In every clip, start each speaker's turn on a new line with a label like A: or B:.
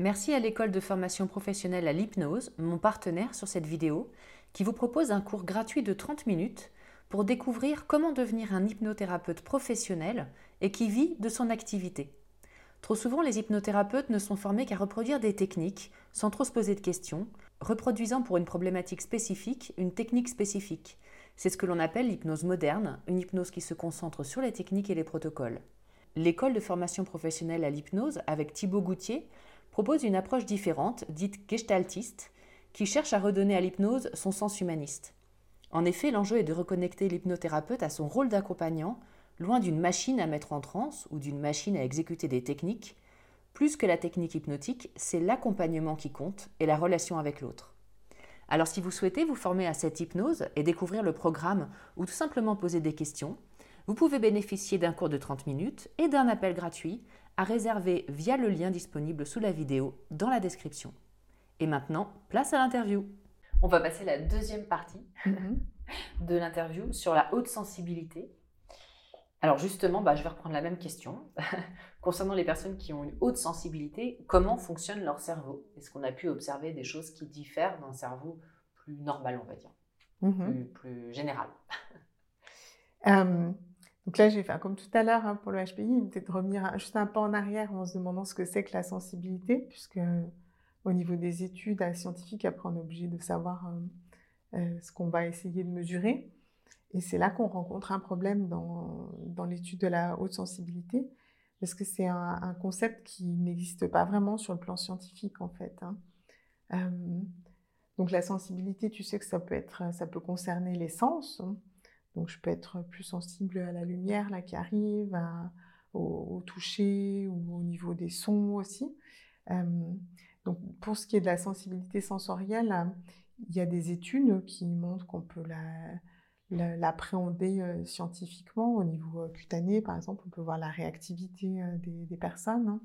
A: Merci à l'école de formation professionnelle à l'hypnose, mon partenaire sur cette vidéo, qui vous propose un cours gratuit de 30 minutes pour découvrir comment devenir un hypnothérapeute professionnel et qui vit de son activité. Trop souvent, les hypnothérapeutes ne sont formés qu'à reproduire des techniques sans trop se poser de questions, reproduisant pour une problématique spécifique une technique spécifique. C'est ce que l'on appelle l'hypnose moderne, une hypnose qui se concentre sur les techniques et les protocoles. L'école de formation professionnelle à l'hypnose, avec Thibaut Goutier, propose une approche différente, dite gestaltiste, qui cherche à redonner à l'hypnose son sens humaniste. En effet, l'enjeu est de reconnecter l'hypnothérapeute à son rôle d'accompagnant, loin d'une machine à mettre en transe ou d'une machine à exécuter des techniques. Plus que la technique hypnotique, c'est l'accompagnement qui compte et la relation avec l'autre. Alors si vous souhaitez vous former à cette hypnose et découvrir le programme ou tout simplement poser des questions, vous pouvez bénéficier d'un cours de 30 minutes et d'un appel gratuit à réserver via le lien disponible sous la vidéo dans la description. Et maintenant, place à l'interview. On va passer à la deuxième partie
B: Mhm.
A: de l'interview sur la haute sensibilité. Alors justement, bah, je vais reprendre la même question. Concernant les personnes qui ont une haute sensibilité, comment fonctionne leur cerveau? Est-ce qu'on a pu observer des choses qui diffèrent d'un cerveau plus normal, on va dire,
B: Mhm.
A: plus, plus général
B: Euh, donc là, j'ai fait comme tout à l'heure hein, pour le HPI, peut-être revenir juste un pas en arrière en se demandant ce que c'est que la sensibilité, puisque au niveau des études euh, scientifiques, après, on est obligé de savoir euh, euh, ce qu'on va essayer de mesurer. Et c'est là qu'on rencontre un problème dans, l'étude de la haute sensibilité, parce que c'est un, concept qui n'existe pas vraiment sur le plan scientifique, en fait. hein. Euh, donc la sensibilité, tu sais que ça peut être, ça peut concerner les sens. hein. Donc, je peux être plus sensible à la lumière là, qui arrive, au, toucher ou au niveau des sons aussi. Donc, pour ce qui est de la sensibilité sensorielle, euh, il y a des études qui montrent qu'on peut la- la- l'appréhender euh, scientifiquement au niveau euh, cutané. Par exemple, on peut voir la réactivité euh, des, personnes. hein.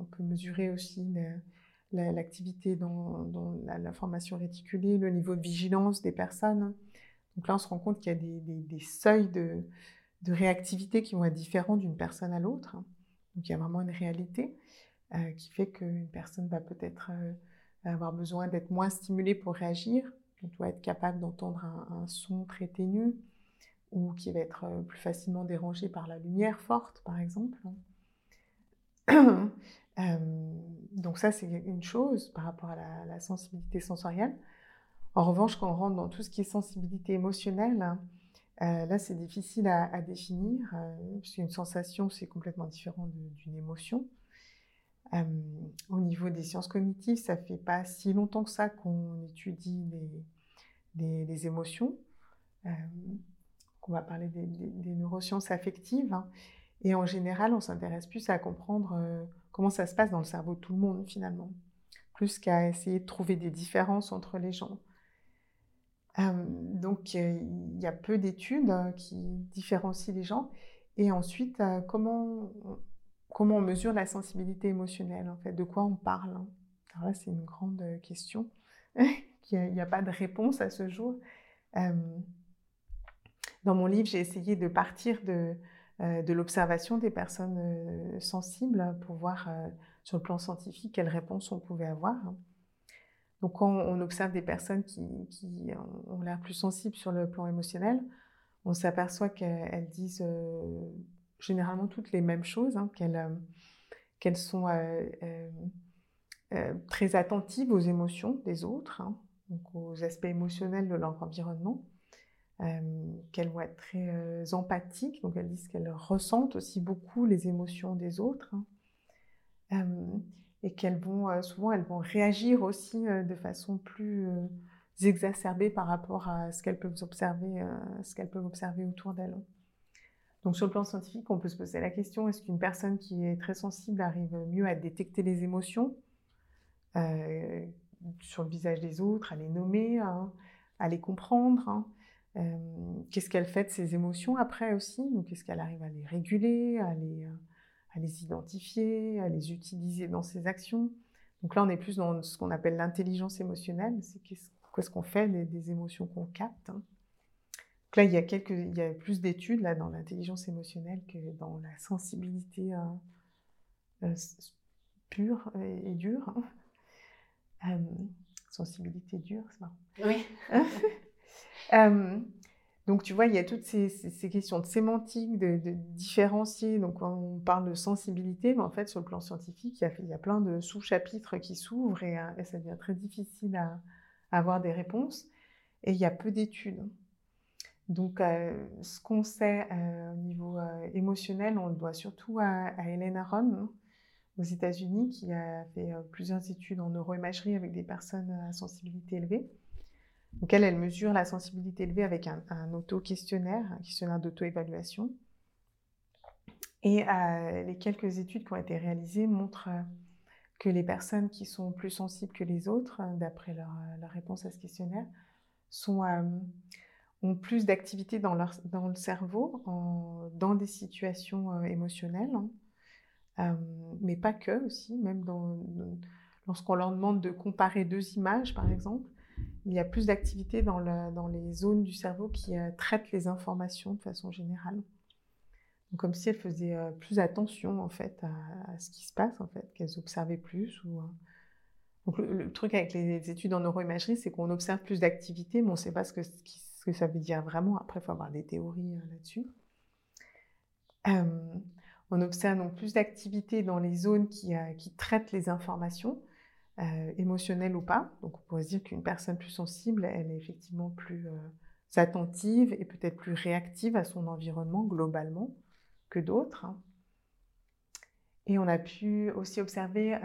B: On peut mesurer aussi l'activité dans, la, la formation réticulée, le niveau de vigilance des personnes. Donc là, on se rend compte qu'il y a des, seuils de, réactivité qui vont être différents d'une personne à l'autre. Donc il y a vraiment une réalité euh, qui fait qu'une personne va peut-être euh, avoir besoin d'être moins stimulée pour réagir. On doit être capable d'entendre un, son très ténu ou qui va être euh, plus facilement dérangé par la lumière forte, par exemple. Euh, donc ça, c'est une chose par rapport à la sensibilité sensorielle. En revanche, quand on rentre dans tout ce qui est sensibilité émotionnelle, euh, là, c'est difficile à, définir, euh, parce qu'une sensation, c'est complètement différent d'une émotion. Euh, au niveau des sciences cognitives, ça fait pas si longtemps que ça qu'on étudie les, émotions. Euh, qu'on va parler des, neurosciences affectives. Hein. Et en général, on s'intéresse plus à comprendre comment ça se passe dans le cerveau de tout le monde finalement, plus qu'à essayer de trouver des différences entre les gens. Donc, il y a peu d'études qui différencient les gens. Et ensuite, comment comment on mesure la sensibilité émotionnelle, en fait, de quoi on parle. Hein? Alors là, c'est une grande question. Il n'y a, pas de réponse à ce jour. dans mon livre, j'ai essayé de partir de, de l'observation des personnes sensibles pour voir sur le plan scientifique quelles réponses on pouvait avoir. Donc, quand on observe des personnes qui, ont l'air plus sensibles sur le plan émotionnel, on s'aperçoit qu'elles disent généralement toutes les mêmes choses, hein, euh, qu'elles sont euh, euh, très attentives aux émotions des autres, hein, donc aux aspects émotionnels de leur environnement, qu'elles vont être très empathiques, donc elles disent qu'elles ressentent aussi beaucoup les émotions des autres, hein, et qu'elles vont souvent elles vont réagir aussi de façon plus exacerbée par rapport à ce qu'elles peuvent observer, ce qu'elles peuvent observer autour d'elles. Donc sur le plan scientifique, on peut se poser la question, est-ce qu'une personne qui est très sensible arrive mieux à détecter les émotions euh, sur le visage des autres, à les nommer, hein, à les comprendre hein, euh, Qu'est-ce qu'elle fait de ces émotions après aussi? Donc est-ce qu'elle arrive à les réguler, à les, à les identifier, à les utiliser dans ses actions Donc là, on est plus dans ce qu'on appelle l'intelligence émotionnelle, c'est qu'est-ce qu'on fait des, émotions qu'on capte hein là, il y a, quelques, il y a plus d'études là, dans l'intelligence émotionnelle que dans la sensibilité euh, euh, pure et, dure. Hein. sensibilité dure, c'est marrant. Oui. donc, tu vois, il y a toutes ces, questions de sémantique, de, différencier. Donc, on parle de sensibilité, mais en fait, sur le plan scientifique, il y a, plein de sous-chapitres qui s'ouvrent et, et, ça devient très difficile à, à avoir des réponses. Et il y a peu d'études. Donc, euh, ce qu'on sait euh, au niveau euh, émotionnel, on le doit surtout à, Hélène Aron hein, aux États-Unis, qui a fait plusieurs études en neuroimagerie avec des personnes à sensibilité élevée. Donc, elle, mesure la sensibilité élevée avec un, auto-questionnaire, un questionnaire d'auto-évaluation. Et les quelques études qui ont été réalisées montrent que les personnes qui sont plus sensibles que les autres, d'après leur, réponse à ce questionnaire, ont plus d'activité dans, dans le cerveau, dans des situations euh, émotionnelles, hein. euh, mais pas que aussi, même lorsqu'on leur demande de comparer deux images, par exemple, il y a plus d'activité dans, les zones du cerveau qui euh, traitent les informations de façon générale. Donc, comme si elles faisaient plus attention en fait à, ce qui se passe, en fait, qu'elles observaient plus. Ou, Donc, le, truc avec les études en neuroimagerie, c'est qu'on observe plus d'activité, mais on ne sait pas ce, que, ça veut dire vraiment. Après, il faut avoir des théories euh, là-dessus. Euh, on observe donc plus d'activité dans les zones euh, qui, traitent les informations, émotionnelles ou pas. Donc on pourrait se dire qu'une personne plus sensible, elle est effectivement plus attentive et peut-être plus réactive à son environnement globalement que d'autres. Hein. Et on a pu aussi observer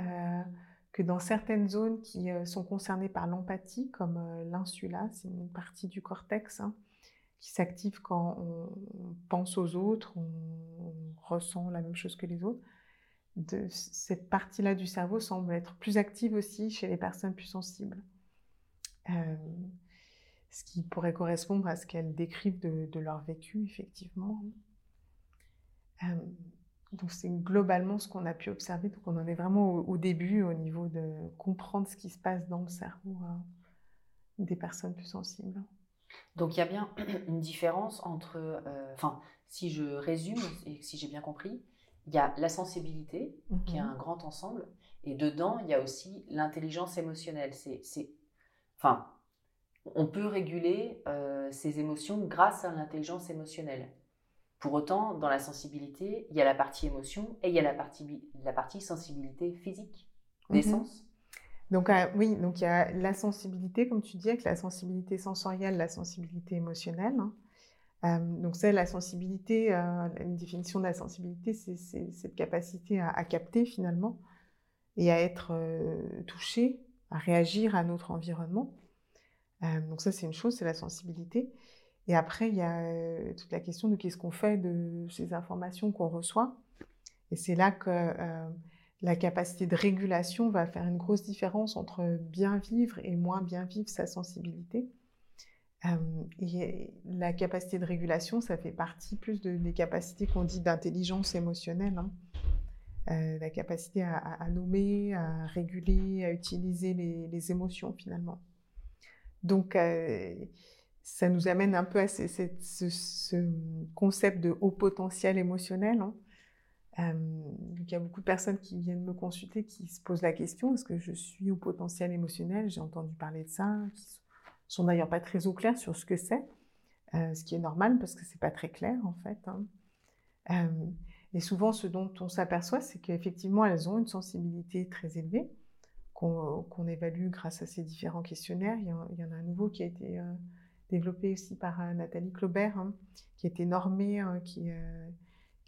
B: que dans certaines zones qui euh, sont concernées par l'empathie, comme euh, l'insula, c'est une partie du cortex hein, qui s'active quand on, pense aux autres, on, ressent la même chose que les autres. Cette partie-là du cerveau semble être plus active aussi chez les personnes plus sensibles. Euh, ce qui pourrait correspondre à ce qu'elles décrivent de, leur vécu, effectivement. Donc c'est globalement ce qu'on a pu observer. Donc on en est vraiment au, début au niveau de comprendre ce qui se passe dans le cerveau hein, des personnes plus sensibles.
A: Donc il y a bien une différence entre, euh, enfin si je résume et si j'ai bien compris, il y a la sensibilité qui est mhm. un grand ensemble et dedans il y a aussi l'intelligence émotionnelle. C'est, enfin, on peut réguler euh, ses émotions grâce à l'intelligence émotionnelle. Pour autant, dans la sensibilité, il y a la partie émotion et il y a la partie, la partie sensibilité physique, des mhm. sens.
B: Donc euh, oui, donc il y a la sensibilité, comme tu dis, avec la sensibilité sensorielle, la sensibilité émotionnelle. Hein. Euh, donc c'est la sensibilité, euh, une définition de la sensibilité, c'est cette capacité à, capter finalement et à être touché, à réagir à notre environnement. donc ça c'est une chose, c'est la sensibilité. Et après, il y a toute la question de qu'est-ce qu'on fait de ces informations qu'on reçoit. Et c'est là que la capacité de régulation va faire une grosse différence entre bien vivre et moins bien vivre sa sensibilité. Et la capacité de régulation, ça fait partie plus des capacités qu'on dit d'intelligence émotionnelle. Hein. Euh, la capacité à, nommer, à réguler, à utiliser les, émotions finalement. Donc, euh, ça nous amène un peu à ce, concept de haut potentiel émotionnel. Hein. Euh, il y a beaucoup de personnes qui viennent me consulter qui se posent la question est-ce que je suis au potentiel émotionnel? J'ai entendu parler de ça, sont d'ailleurs pas très au clair sur ce que c'est, euh, ce qui est normal parce que c'est pas très clair en fait. Hein. Euh, et souvent, ce dont on s'aperçoit, c'est qu'effectivement, elles ont une sensibilité très élevée qu'on évalue grâce à ces différents questionnaires. Il y, en, a un nouveau qui a été développé aussi par Nathalie Claubert, hein, qui a été normé,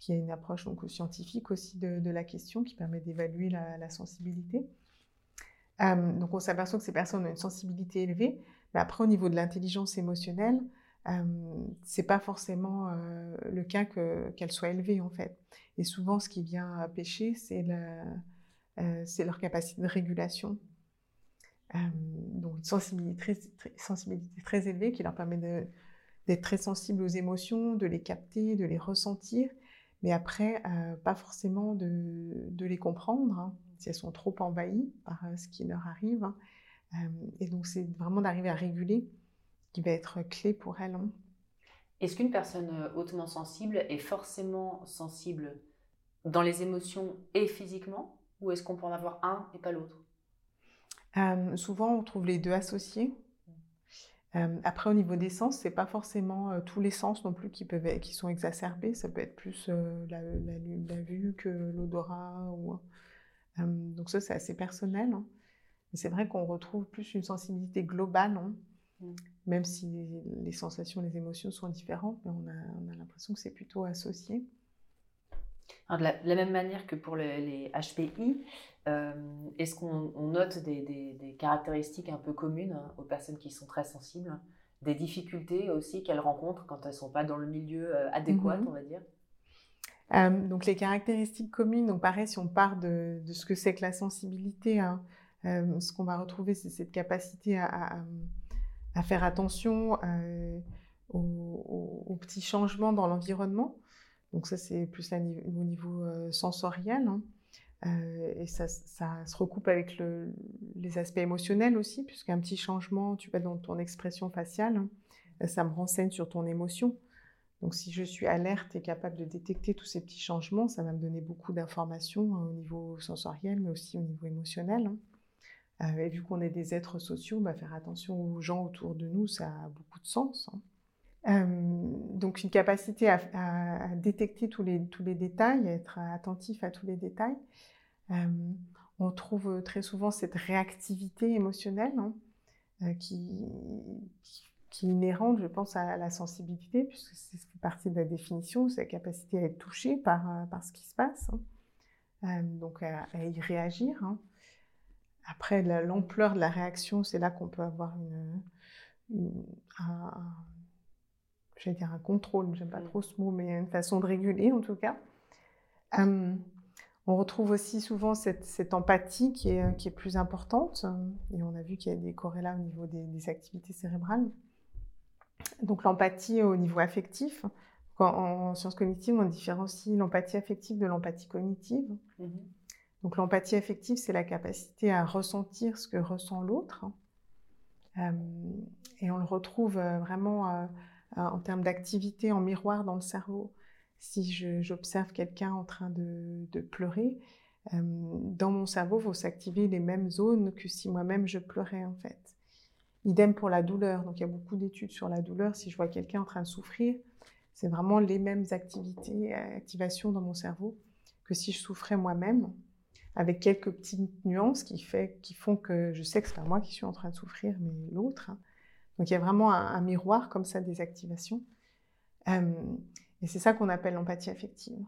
B: qui a une approche donc, scientifique aussi de, la question, qui permet d'évaluer la, sensibilité. Euh, donc on s'aperçoit que ces personnes ont une sensibilité élevée, mais après au niveau de l'intelligence émotionnelle, euh, c'est pas forcément euh, le cas qu'elles soient élevées en fait. Et souvent ce qui vient pêcher, c'est euh, leur capacité de régulation. donc une sensibilité très, élevée qui leur permet d'être très sensibles aux émotions, de les capter, de les ressentir mais après, euh, pas forcément de, les comprendre, hein, si elles sont trop envahies par euh, ce qui leur arrive. Hein. Euh, et donc, c'est vraiment d'arriver à réguler qui va être clé pour elles. Hein.
A: Est-ce qu'une personne hautement sensible est forcément sensible dans les émotions et physiquement Ou est-ce qu'on peut en avoir un et pas l'autre?
B: Souvent, on trouve les deux associés après, au niveau des sens, c'est pas forcément tous les sens non plus qui, peuvent qui sont exacerbés. Ça peut être plus la, la, vue que l'odorat. Ou, donc ça, c'est assez personnel. Hein. C'est vrai qu'on retrouve plus une sensibilité globale, hein. mmh. même si les sensations, les émotions sont différentes, mais on a, on a l'impression que c'est plutôt associé.
A: de, la, même manière que pour les HPI, euh, est-ce qu'on note des, caractéristiques un peu communes hein, aux personnes qui sont très sensibles? Des difficultés aussi qu'elles rencontrent quand elles ne sont pas dans le milieu euh, adéquat, mhm. on va dire?
B: Euh, donc les caractéristiques communes, donc pareil, si on part de, ce que c'est que la sensibilité, hein, ce qu'on va retrouver, c'est cette capacité à, faire attention aux, petits changements dans l'environnement. Donc ça, c'est plus au niveau, sensoriel. Hein. Euh, et ça, se recoupe avec les aspects émotionnels aussi, puisqu'un petit changement, tu vois, dans ton expression faciale, hein, ça me renseigne sur ton émotion. Donc, si je suis alerte et capable de détecter tous ces petits changements, ça va me donner beaucoup d'informations hein, au niveau sensoriel, mais aussi au niveau émotionnel. Euh, et vu qu'on est des êtres sociaux, bah, faire attention aux gens autour de nous, ça a beaucoup de sens. Euh, donc, une capacité à, détecter tous les, détails, à être attentif à tous les détails. Euh, on trouve très souvent cette réactivité émotionnelle hein, qui, qui, est inhérente, je pense, à la sensibilité, puisque c'est partie de la définition, c'est la capacité à être touché par, ce qui se passe, hein. donc à, y réagir. Hein. Après, l'ampleur de la réaction, c'est là qu'on peut avoir une, un, dire un contrôle, j'aime pas mmh. trop ce mot, mais une façon de réguler en tout cas. On retrouve aussi souvent cette, empathie qui est, qui est, plus importante, et on a vu qu'il y a des corrélats au niveau des, activités cérébrales. Donc l'empathie au niveau affectif, en, sciences cognitives, on différencie l'empathie affective de l'empathie cognitive. Mmh Donc l'empathie affective, c'est la capacité à ressentir ce que ressent l'autre. Euh, et on le retrouve euh, vraiment euh, en termes d'activité en miroir dans le cerveau si j'observe quelqu'un en train de, pleurer, dans mon cerveau vont s'activer les mêmes zones que si moi-même je pleurais en fait. Idem pour la douleur. Donc il y a beaucoup d'études sur la douleur. Si je vois quelqu'un en train de souffrir, c'est vraiment les mêmes activités, activations dans mon cerveau que si je souffrais moi-même, avec quelques petites nuances qui, fait, qui font que je sais que c'est pas moi qui suis en train de souffrir, mais l'autre. Hein. Donc il y a vraiment un, miroir comme ça des activations. Euh, et c'est ça qu'on appelle l'empathie affective.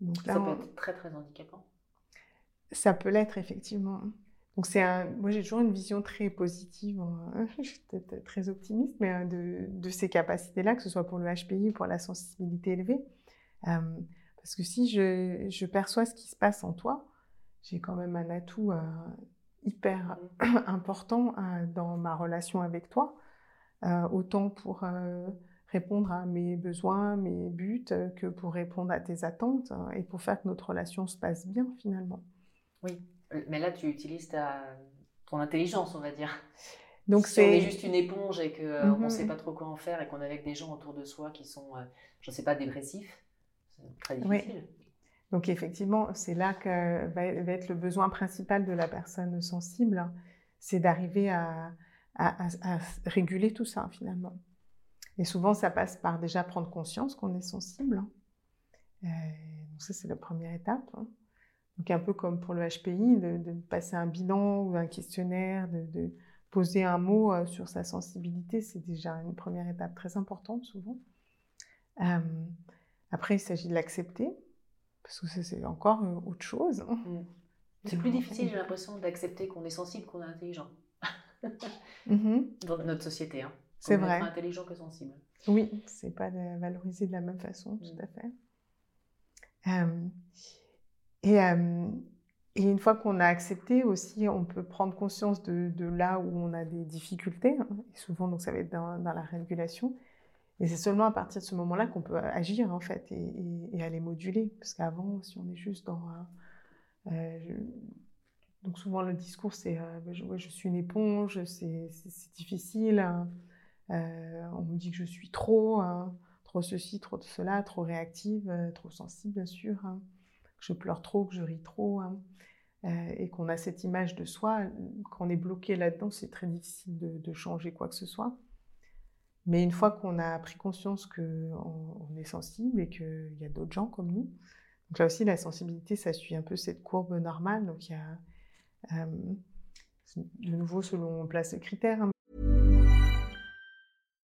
A: Donc là, ça peut être très très handicapant.
B: Ça peut l'être effectivement. Donc c'est un, moi j'ai toujours une vision très positive, hein. je suis peut-être très optimiste, mais euh, de, de ces capacités-là, que ce soit pour le HPI ou pour la sensibilité élevée. Euh, parce que si je, je, perçois ce qui se passe en toi, j'ai quand même un atout euh, hyper important dans ma relation avec toi, autant pour répondre à mes besoins, mes buts, que pour répondre à tes attentes et pour faire que notre relation se passe bien finalement.
A: Oui, mais là, tu utilises ta, ton intelligence, on va dire.
B: Donc
A: si on est juste une éponge et qu'on euh, ne sait mhm. pas trop quoi en faire et qu'on est avec des gens autour de soi qui sont, euh, je ne sais pas, dépressifs, c'est très difficile.
B: Donc effectivement, c'est là que va, être le besoin principal de la personne sensible, c'est d'arriver à, réguler tout ça finalement. Et souvent, ça passe par déjà prendre conscience qu'on est sensible. Euh, donc ça, c'est la première étape. Hein. Donc un peu comme pour le HPI, de, passer un bilan ou un questionnaire, de, poser un mot euh, sur sa sensibilité, c'est déjà une première étape très importante souvent. Euh, après, il s'agit de l'accepter, parce que c'est encore euh, autre chose. Mm.
A: C'est plus difficile, j'ai l'impression, d'accepter qu'on est sensible, qu'on est intelligent. Mm-hmm. Dans notre société. Hein.
B: C'est vrai.
A: Être intelligent que sensible.
B: Oui, c'est pas valorisé de la même façon, tout mm. à fait. Euh, euh, et, une fois qu'on a accepté aussi, on peut prendre conscience de, là où on a des difficultés. Hein, et souvent, donc, ça va être dans, la régulation. Et c'est seulement à partir de ce moment-là qu'on peut agir, en fait, et, aller moduler. Parce qu'avant, si on est juste dans... Euh, donc souvent, le discours, c'est euh, bah, je, suis une éponge, c'est difficile. Hein. on me dit que je suis trop, hein, trop ceci, trop cela, trop réactive, trop sensible, bien sûr que je pleure trop, que je ris trop, hein, euh, et qu'on a cette image de soi, qu'on est bloqué là-dedans, c'est très difficile de, changer quoi que ce soit. Mais une fois qu'on a pris conscience qu'on on est sensible et qu'il y a d'autres gens comme nous, donc là aussi la sensibilité, ça suit un peu cette courbe normale. Donc il y a euh, de nouveau selon on place les critères, hein,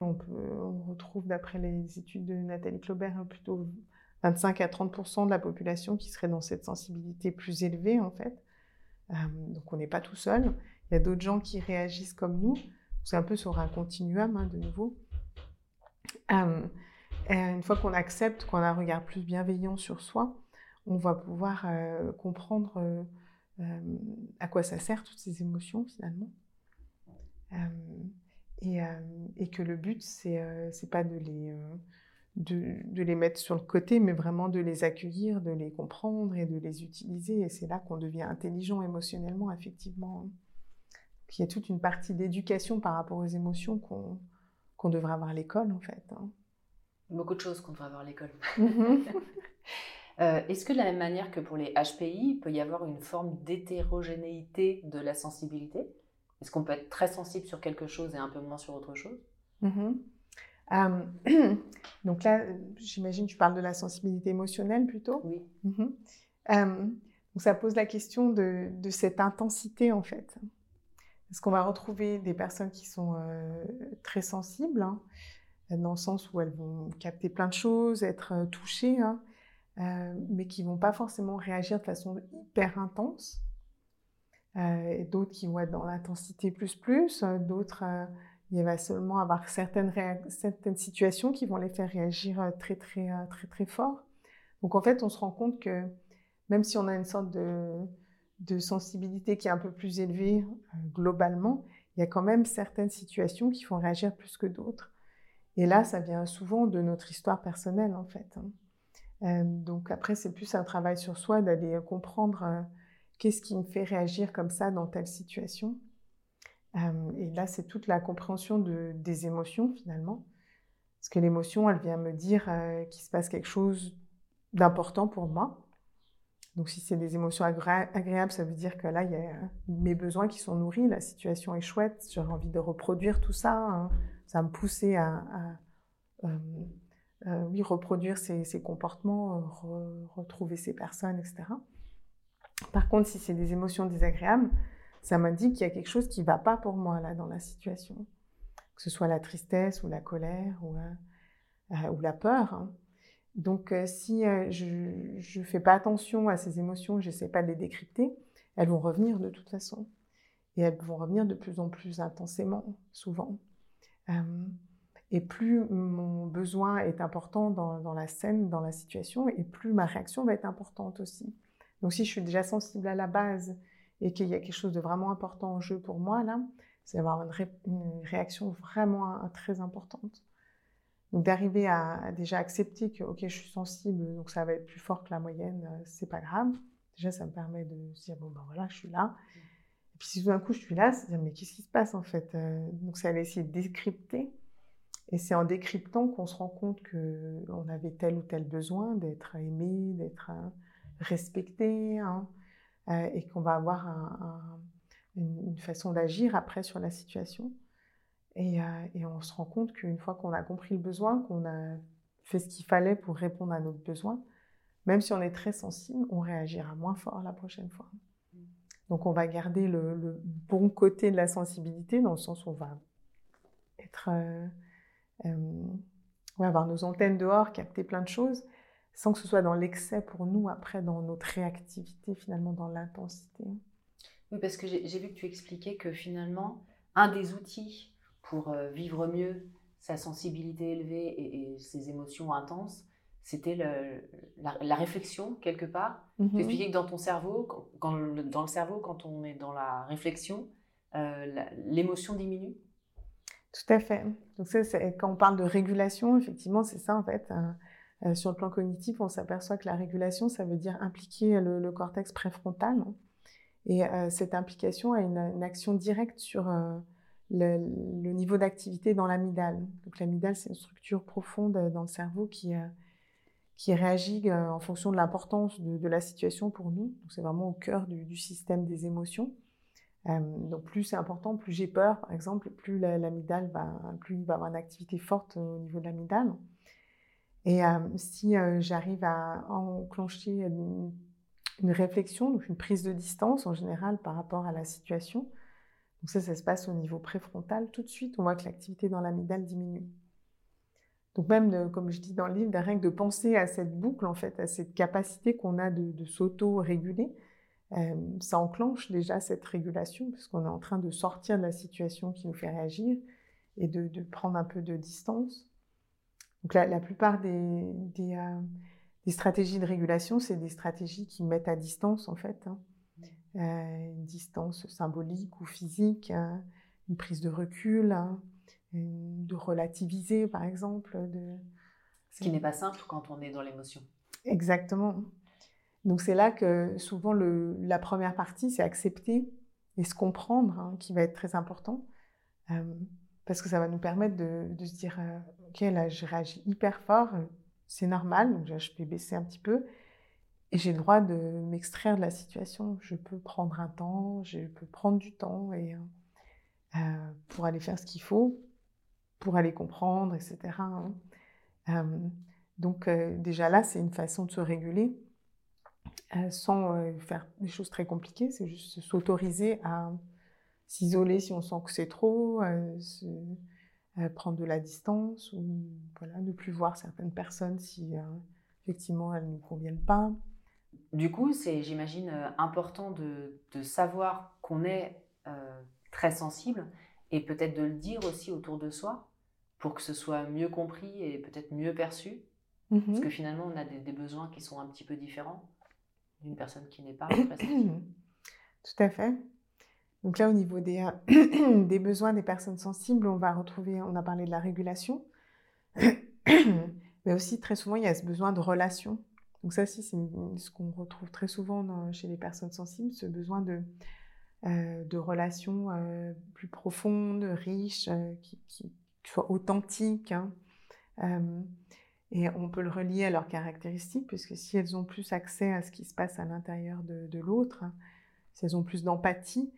B: On, retrouve, d'après les études de Nathalie Claubert, hein, plutôt 25 à 30% de la population qui serait dans cette sensibilité plus élevée, en fait. Euh, donc on n'est pas tout seul. Il y a d'autres gens qui réagissent comme nous. C'est un peu sur un continuum, hein, de nouveau. Euh, une fois qu'on accepte, qu'on a un regard plus bienveillant sur soi, on va pouvoir euh, comprendre à quoi ça sert toutes ces émotions finalement. Euh, et, que le but, c'est n'est euh, pas de les, euh, de, de, les mettre sur le côté, mais vraiment de les accueillir, de les comprendre et de les utiliser. Et c'est là qu'on devient intelligent émotionnellement, effectivement. il y a toute une partie d'éducation par rapport aux émotions qu'on qu'on devrait avoir à l'école, en fait. Hein.
A: Beaucoup de choses qu'on devrait avoir à l'école. Mhm. Est-ce que de la même manière que pour les HPI, il peut y avoir une forme d'hétérogénéité de la sensibilité? Est-ce qu'on peut être très sensible sur quelque chose et un peu moins sur autre chose?
B: Mm-hmm. Donc là, j'imagine que tu parles de la sensibilité émotionnelle plutôt?
A: Oui.
B: Mm-hmm. Donc ça pose la question de, cette intensité en fait. Est-ce qu'on va retrouver des personnes qui sont euh, très sensibles, hein, dans le sens où elles vont capter plein de choses, être euh, touchées, hein, euh, mais qui vont pas forcément réagir de façon hyper intense? Et d'autres qui vont être dans l'intensité plus plus, d'autres il va seulement avoir certaines, certaines situations qui vont les faire réagir très très très très fort. Donc en fait, on se rend compte que même si on a une sorte de, sensibilité qui est un peu plus élevée euh, globalement, il y a quand même certaines situations qui font réagir plus que d'autres. Et là, ça vient souvent de notre histoire personnelle, en fait. Hein. Euh, donc après, c'est plus un travail sur soi d'aller comprendre euh, qu'est-ce qui me fait réagir comme ça dans telle situation. et là, c'est toute la compréhension des émotions, finalement. Parce que l'émotion, elle vient me dire qu'il se passe quelque chose d'important pour moi. Donc si c'est des émotions agréables, ça veut dire que là, il y a mes besoins qui sont nourris, la situation est chouette, j'aurais envie de reproduire tout ça, hein. ça me pousser à, euh, euh, oui, reproduire ces, comportements, retrouver ces personnes, etc. Par contre, si c'est des émotions désagréables, ça m'indique qu'il y a quelque chose qui ne va pas pour moi dans la situation, que ce soit la tristesse ou la colère ou, euh, ou la peur. Hein. Donc, euh, si euh, je ne fais pas attention à ces émotions, je n'essaie pas de les décrypter, elles vont revenir de toute façon. Et elles vont revenir de plus en plus intensément, souvent. Euh, et plus mon besoin est important dans, la scène, dans la situation, et plus ma réaction va être importante aussi. Donc, si je suis déjà sensible à la base et qu'il y a quelque chose de vraiment important en jeu pour moi, là, c'est avoir une, réaction vraiment très importante. Donc d'arriver à, déjà accepter que ok je suis sensible, donc ça va être plus fort que la moyenne, euh, c'est pas grave. Déjà ça me permet de se dire bon ben voilà je suis là. Et puis si tout d'un coup je suis là, c'est dire mais qu'est-ce qui se passe en fait euh, Donc ça va essayer de décrypter. Et c'est en décryptant qu'on se rend compte que on avait tel ou tel besoin d'être aimé, d'être euh, respecté, hein, et qu'on va avoir une façon d'agir après sur la situation. Euh, et, on se rend compte qu'une fois qu'on a compris le besoin, qu'on a fait ce qu'il fallait pour répondre à notre besoin, même si on est très sensible, on réagira moins fort la prochaine fois. Donc on va garder le, bon côté de la sensibilité, dans le sens où on va être, euh, euh, avoir nos antennes dehors, capter plein de choses, sans que ce soit dans l'excès pour nous, après dans notre réactivité, finalement dans l'intensité.
A: Oui, parce que j'ai vu que tu expliquais que finalement, un des outils pour euh, vivre mieux sa sensibilité élevée et, ses émotions intenses, c'était la, réflexion quelque part. Tu mhm. expliquais que dans ton cerveau, quand, dans le cerveau, quand on est dans la réflexion, euh, l'émotion diminue.
B: Tout à fait. Donc ça, quand on parle de régulation, effectivement, c'est ça en fait. Euh, sur le plan cognitif, on s'aperçoit que la régulation, ça veut dire impliquer le, cortex préfrontal. Et cette implication a une, action directe sur le, niveau d'activité dans l'amygdale. Donc l'amygdale, c'est une structure profonde euh, dans le cerveau qui, euh, qui réagit euh, en fonction de l'importance de, la situation pour nous. Donc c'est vraiment au cœur du, système des émotions. donc plus c'est important, plus j'ai peur, par exemple, plus l'amygdale va, plus il va avoir une activité forte au niveau de l'amygdale. Et si j'arrive à enclencher une, réflexion, donc une prise de distance en général par rapport à la situation, donc ça, ça se passe au niveau préfrontal. Tout de suite, on voit que l'activité dans l'amygdale diminue. Donc même, comme je dis dans le livre, rien que de penser à cette boucle, en fait, à cette capacité qu'on a de, s'auto-réguler, euh, ça enclenche déjà cette régulation, puisqu'on est en train de sortir de la situation qui nous fait réagir et de, prendre un peu de distance. Donc la, plupart des, euh, des, stratégies de régulation, c'est des stratégies qui mettent à distance, en fait. Hein. Euh, une distance symbolique ou physique, hein, une prise de recul, hein, de relativiser par exemple. De...
A: Ce qui n'est pas simple quand on est dans l'émotion.
B: Exactement. Donc c'est là que souvent le, la première partie, c'est accepter et se comprendre, qui va être très important, euh, parce que ça va nous permettre de, se dire, euh, ok, là je réagis hyper fort, c'est normal, donc je vais baisser un petit peu, et j'ai le droit de m'extraire de la situation. Je peux prendre un temps, je peux prendre du temps et, euh, pour aller faire ce qu'il faut, pour aller comprendre, etc. Hein. Euh, donc euh, déjà là, c'est une façon de se réguler. sans faire des choses très compliquées. C'est juste s'autoriser à s'isoler si on sent que c'est trop, se, prendre de la distance ou voilà, ne plus voir certaines personnes si effectivement elles ne nous conviennent pas.
A: Du coup, c'est, j'imagine, important de, de savoir qu'on est très sensible et peut-être de le dire aussi autour de soi pour que ce soit mieux compris et peut-être mieux perçu. Parce
B: Mhm.
A: que finalement, on a des, des besoins qui sont un petit peu différents d'une personne qui n'est pas très sensible.
B: Tout à fait. Donc là, au niveau des, euh, des besoins des personnes sensibles, on va retrouver, on a parlé de la régulation, mais aussi très souvent, il y a ce besoin de relation. Donc ça aussi, c'est ce qu'on retrouve très souvent chez les personnes sensibles, ce besoin de, euh, relations euh, plus profondes, riches, qui, soient authentiques. hein. Et on peut le relier à leurs caractéristiques, puisque si elles ont plus accès à ce qui se passe à l'intérieur de, de l'autre, si elles ont plus d'empathie,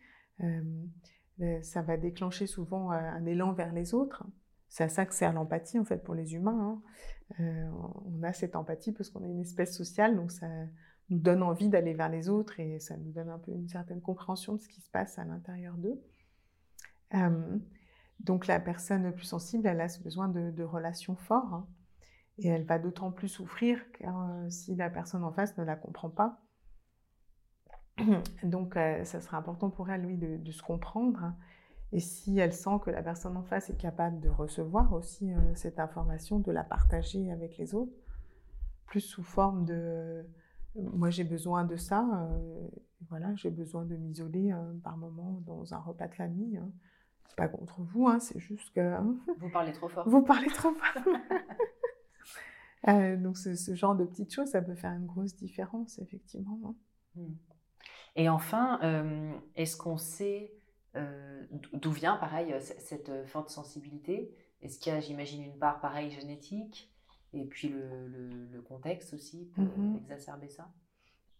B: ça va déclencher souvent euh, un élan vers les autres. C'est à ça que sert l'empathie, en fait, pour les humains. hein. Euh, on a cette empathie parce qu'on est une espèce sociale, donc ça nous donne envie d'aller vers les autres et ça nous donne un peu une certaine compréhension de ce qui se passe à l'intérieur d'eux. Euh, donc la personne plus sensible, elle a ce besoin de, relations fortes hein, et elle va d'autant plus souffrir euh, si la personne en face ne la comprend pas. Donc euh, ça sera important pour elle, oui, de, de se comprendre. hein. Et si elle sent que la personne en face est capable de recevoir aussi euh, cette information, de la partager avec les autres, plus sous forme de euh, moi j'ai besoin de ça, euh, voilà, j'ai besoin de m'isoler par moment dans un repas de famille. Hein. C'est pas contre vous, hein, c'est juste que hein,
A: Vous parlez trop fort.
B: vous parlez trop fort. Donc ce, ce genre de petites choses, ça peut faire une grosse différence, effectivement. hein.
A: Et enfin, euh, est-ce qu'on sait euh, d'o- d'où vient, pareil, euh, cette forte sensibilité? Est-ce qu'il y a, j'imagine, une part, pareil, génétique? Et puis le, le- le contexte aussi peut
B: Mhm.
A: exacerber ça?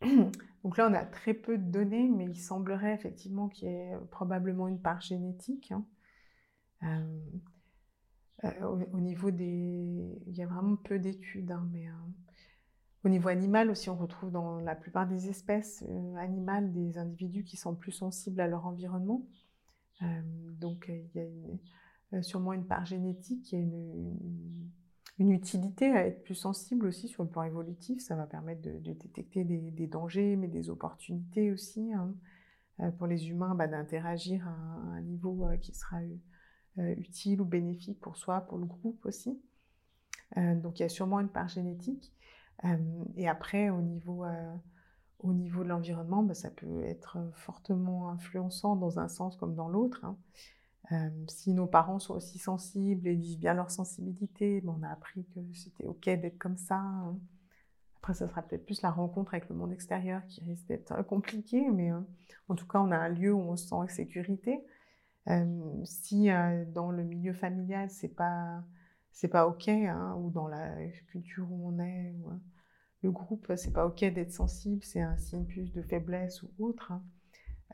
B: Donc là, on a très peu de données, mais il semblerait effectivement qu'il y ait probablement une part génétique. hein. Euh, euh, au, au niveau des... Il y a vraiment peu d'études, hein, mais au niveau animal aussi, on retrouve dans la plupart des espèces euh, animales des individus qui sont plus sensibles à leur environnement. Euh, donc euh, il y a sûrement une part génétique, il y a une, utilité à être plus sensible aussi sur le plan évolutif. Ça va permettre de, détecter des, dangers, mais des opportunités aussi. hein. Pour les humains, bah, d'interagir à un, niveau qui sera utile ou bénéfique pour soi, pour le groupe aussi. Donc il y a sûrement une part génétique. Et après, au niveau, au niveau de l'environnement, bah, ça peut être fortement influençant dans un sens comme dans l'autre. hein. Si nos parents sont aussi sensibles et vivent bien leur sensibilité, ben, on a appris que c'était OK d'être comme ça. hein. Après, ça sera peut-être plus la rencontre avec le monde extérieur qui risque d'être compliquée, mais en tout cas, on a un lieu où on se sent en sécurité. Si dans le milieu familial, c'est pas c'est pas OK, hein, ou dans la culture où on est, le groupe, c'est pas OK d'être sensible, c'est un signe plus de faiblesse ou autre. hein.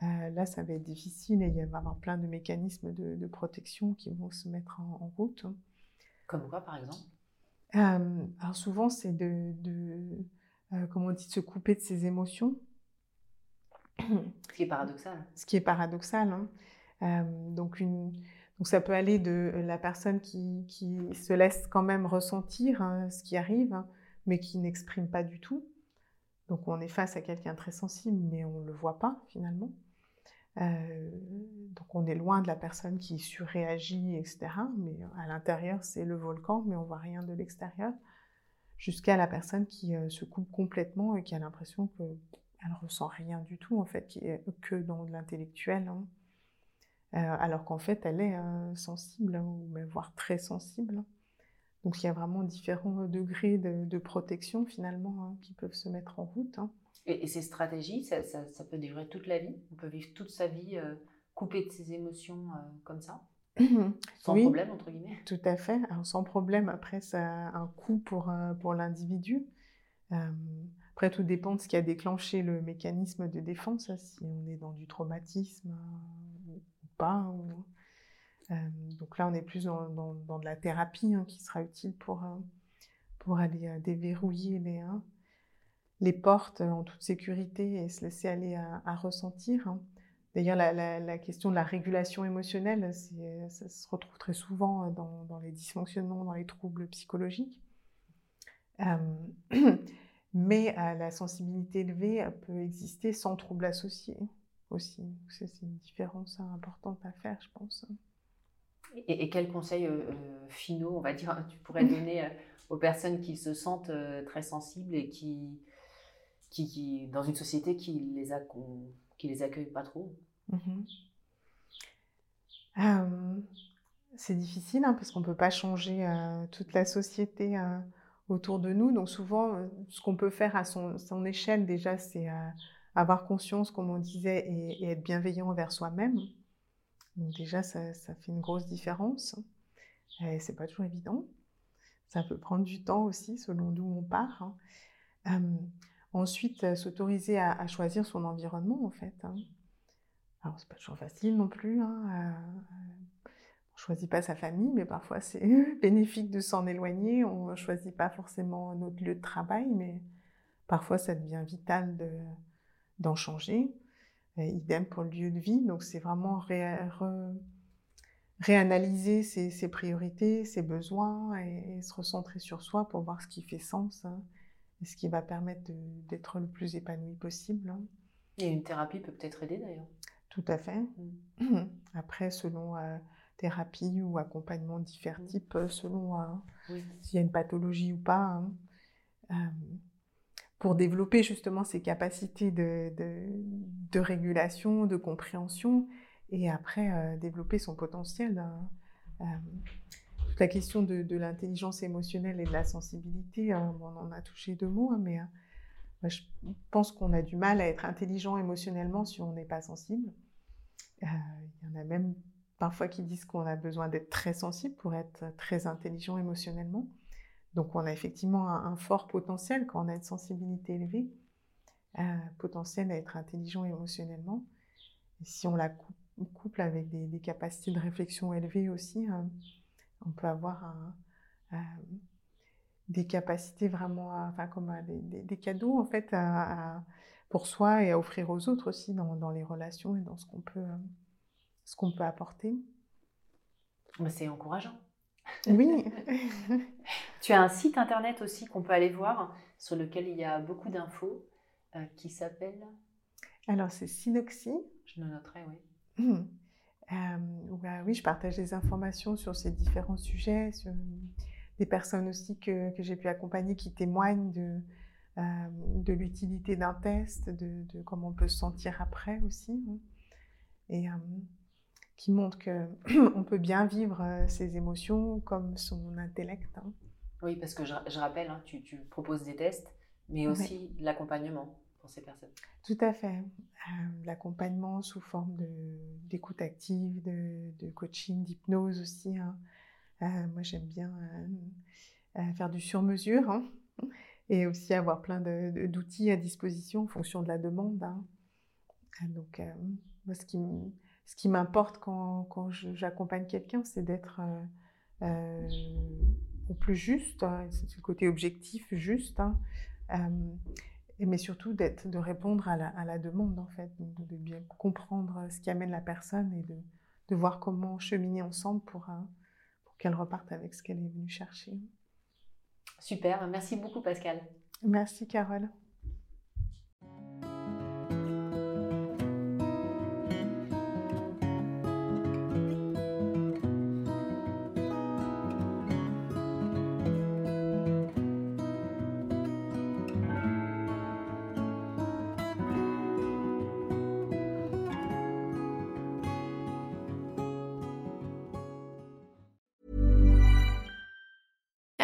B: Euh, là, ça va être difficile et il va y avoir plein de mécanismes de, de protection qui vont se mettre en, en route.
A: Comme quoi, par exemple?
B: Euh, alors souvent, c'est de, de euh, comment on dit, de se couper de ses émotions,
A: Ce qui est paradoxal.
B: ce qui est paradoxal. hein. Donc, une, donc ça peut aller de la personne qui, qui se laisse quand même ressentir hein, ce qui arrive, hein, mais qui n'exprime pas du tout. Donc on est face à quelqu'un très sensible, mais on ne le voit pas finalement. Euh, donc on est loin de la personne qui surréagit, etc. Mais à l'intérieur, c'est le volcan, mais on voit rien de l'extérieur. Jusqu'à la personne qui euh, se coupe complètement et qui a l'impression qu'elle ressent rien du tout, en fait, qui est que dans l'intellectuel. hein. Euh, alors qu'en fait, elle est sensible, hein, voire très sensible. Donc il y a vraiment différents degrés de, de protection finalement hein, qui peuvent se mettre en route. hein.
A: Et, et ces stratégies, ça, ça- ça peut durer toute la vie? On peut vivre toute sa vie euh, coupée de ses émotions euh, comme ça? Sans
B: Oui.
A: problème, entre guillemets?
B: Tout à fait. Alors, sans problème, après, ça a un coût pour, euh, pour l'individu. Euh, après, tout dépend de ce qui a déclenché le mécanisme de défense, hein, si on est dans du traumatisme euh, ou pas. ou- euh, donc là, on est plus dans, de la thérapie hein, qui sera utile pour, euh, pour aller euh, déverrouiller les... hein. les portes en toute sécurité et se laisser aller à, ressentir. Hein. D'ailleurs, la, question de la régulation émotionnelle, ça se retrouve très souvent dans, les dysfonctionnements, dans les troubles psychologiques. mais la sensibilité élevée peut exister sans troubles associés aussi. C'est une différence importante à faire, je pense.
A: Et, quels conseils euh, euh, finaux, on va dire, tu pourrais donner euh, aux personnes qui se sentent très sensibles et qui, qui, dans une société qui les, a, qui les accueille pas trop?
B: Mhm. C'est difficile hein, parce qu'on ne peut pas changer toute la société autour de nous. Donc souvent, ce qu'on peut faire à son, son échelle déjà, c'est avoir conscience, comme on disait, et, être bienveillant envers soi-même. Déjà, ça, fait une grosse différence. Et c'est pas toujours évident. Ça peut prendre du temps aussi, selon d'où on part. Hein. Ensuite, euh, s'autoriser à, choisir son environnement, en fait. Hein. Alors, c'est pas toujours facile non plus. Hein. Euh, choisit pas sa famille, mais parfois c'est bénéfique de s'en éloigner. On choisit pas forcément notre lieu de travail, mais parfois ça devient vital de, d'en changer. Idem pour le lieu de vie. Donc c'est vraiment réanalyser ses, priorités, ses besoins et, se recentrer sur soi pour voir ce qui fait sens hein, et ce qui va permettre d'être le plus épanoui possible. Hein.
A: Et une thérapie peut peut-être aider d'ailleurs.
B: Tout à fait. Mmh. Après, selon euh, thérapie ou accompagnement de divers mmh. types, selon euh, s'il y a une pathologie ou pas. Hein, euh, pour développer justement ces capacités de, de, régulation, de compréhension, et après euh, développer son potentiel. Hein. Euh, la question de, de l'intelligence émotionnelle et de la sensibilité, hein, on en a touché deux mots, hein, mais euh, je pense qu'on a du mal à être intelligent émotionnellement si on n'est pas sensible. Il y en a même parfois qui disent qu'on a besoin d'être très sensible pour être très intelligent émotionnellement. Donc on a effectivement un, fort potentiel quand on a une sensibilité élevée, euh, potentiel à être intelligent émotionnellement. Et si on la couple avec des, capacités de réflexion élevées aussi, hein, on peut avoir des capacités vraiment, enfin comme des, cadeaux en fait pour soi et à offrir aux autres aussi dans, les relations et dans ce qu'on peut, ce qu'on peut apporter.
A: C'est encourageant.
B: Oui.
A: tu as un site internet aussi qu'on peut aller voir, sur lequel il y a beaucoup d'infos, euh, qui s'appelle
B: Alors, c'est Synoxy.
A: Je le noterai,
B: oui. Mmh. Euh, oui, je partage des informations sur ces différents sujets, sur des personnes aussi que, que j'ai pu accompagner qui témoignent de, euh, de l'utilité d'un test, de, de, comment on peut se sentir après aussi. Hein. Et qui montre qu'on peut bien vivre ses émotions comme son intellect. Hein.
A: Oui, parce que je, rappelle, hein, tu, proposes des tests, mais aussi l'accompagnement pour ces personnes.
B: Tout à fait. Euh, l'accompagnement sous forme d'écoute active, de, coaching, d'hypnose aussi. Hein. Euh, moi, j'aime bien faire du sur-mesure et aussi avoir plein d'outils à disposition en fonction de la demande. Donc, moi, ce qui me ce qui m'importe quand, quand j'accompagne quelqu'un, c'est d'être euh, euh, au plus juste, hein, c'est le côté objectif, juste, hein, euh, mais surtout de répondre à la, à la, demande, en fait, de, bien comprendre ce qui amène la personne et de, de voir comment cheminer ensemble pour, pour qu'elle reparte avec ce qu'elle est venue chercher.
A: Super, merci beaucoup Pascal.
B: Merci Carole.